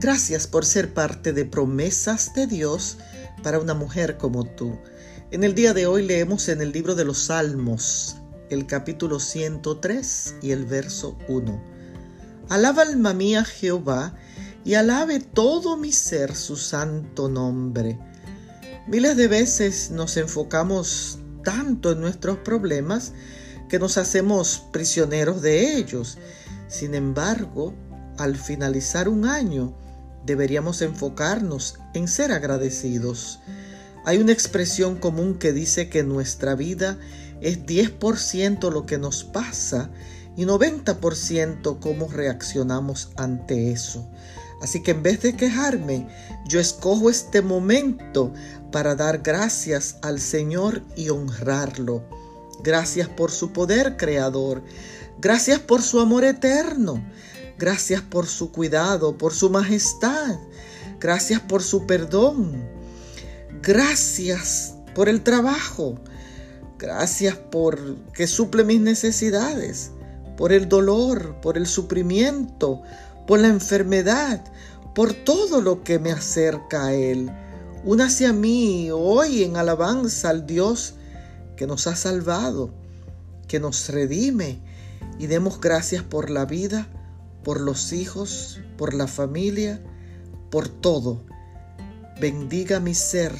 Gracias por ser parte de promesas de Dios para una mujer como tú. En el día de hoy leemos en el libro de los Salmos, el capítulo 103 y el verso 1. Alaba alma mía Jehová y alabe todo mi ser su santo nombre. Miles de veces nos enfocamos tanto en nuestros problemas que nos hacemos prisioneros de ellos. Sin embargo, al finalizar un año, deberíamos enfocarnos en ser agradecidos. Hay una expresión común que dice que nuestra vida es 10% lo que nos pasa y 90% cómo reaccionamos ante eso. Así que en vez de quejarme, yo escojo este momento para dar gracias al Señor y honrarlo. Gracias por su poder creador. Gracias por su amor eterno. Gracias por su cuidado, por su majestad. Gracias por su perdón. Gracias por el trabajo. Gracias por que suple mis necesidades, por el dolor, por el sufrimiento, por la enfermedad, por todo lo que me acerca a Él. Únase a mí hoy en alabanza al Dios que nos ha salvado, que nos redime y demos gracias por la vida por los hijos, por la familia, por todo. Bendiga mi ser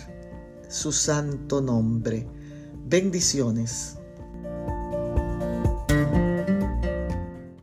su santo nombre. Bendiciones.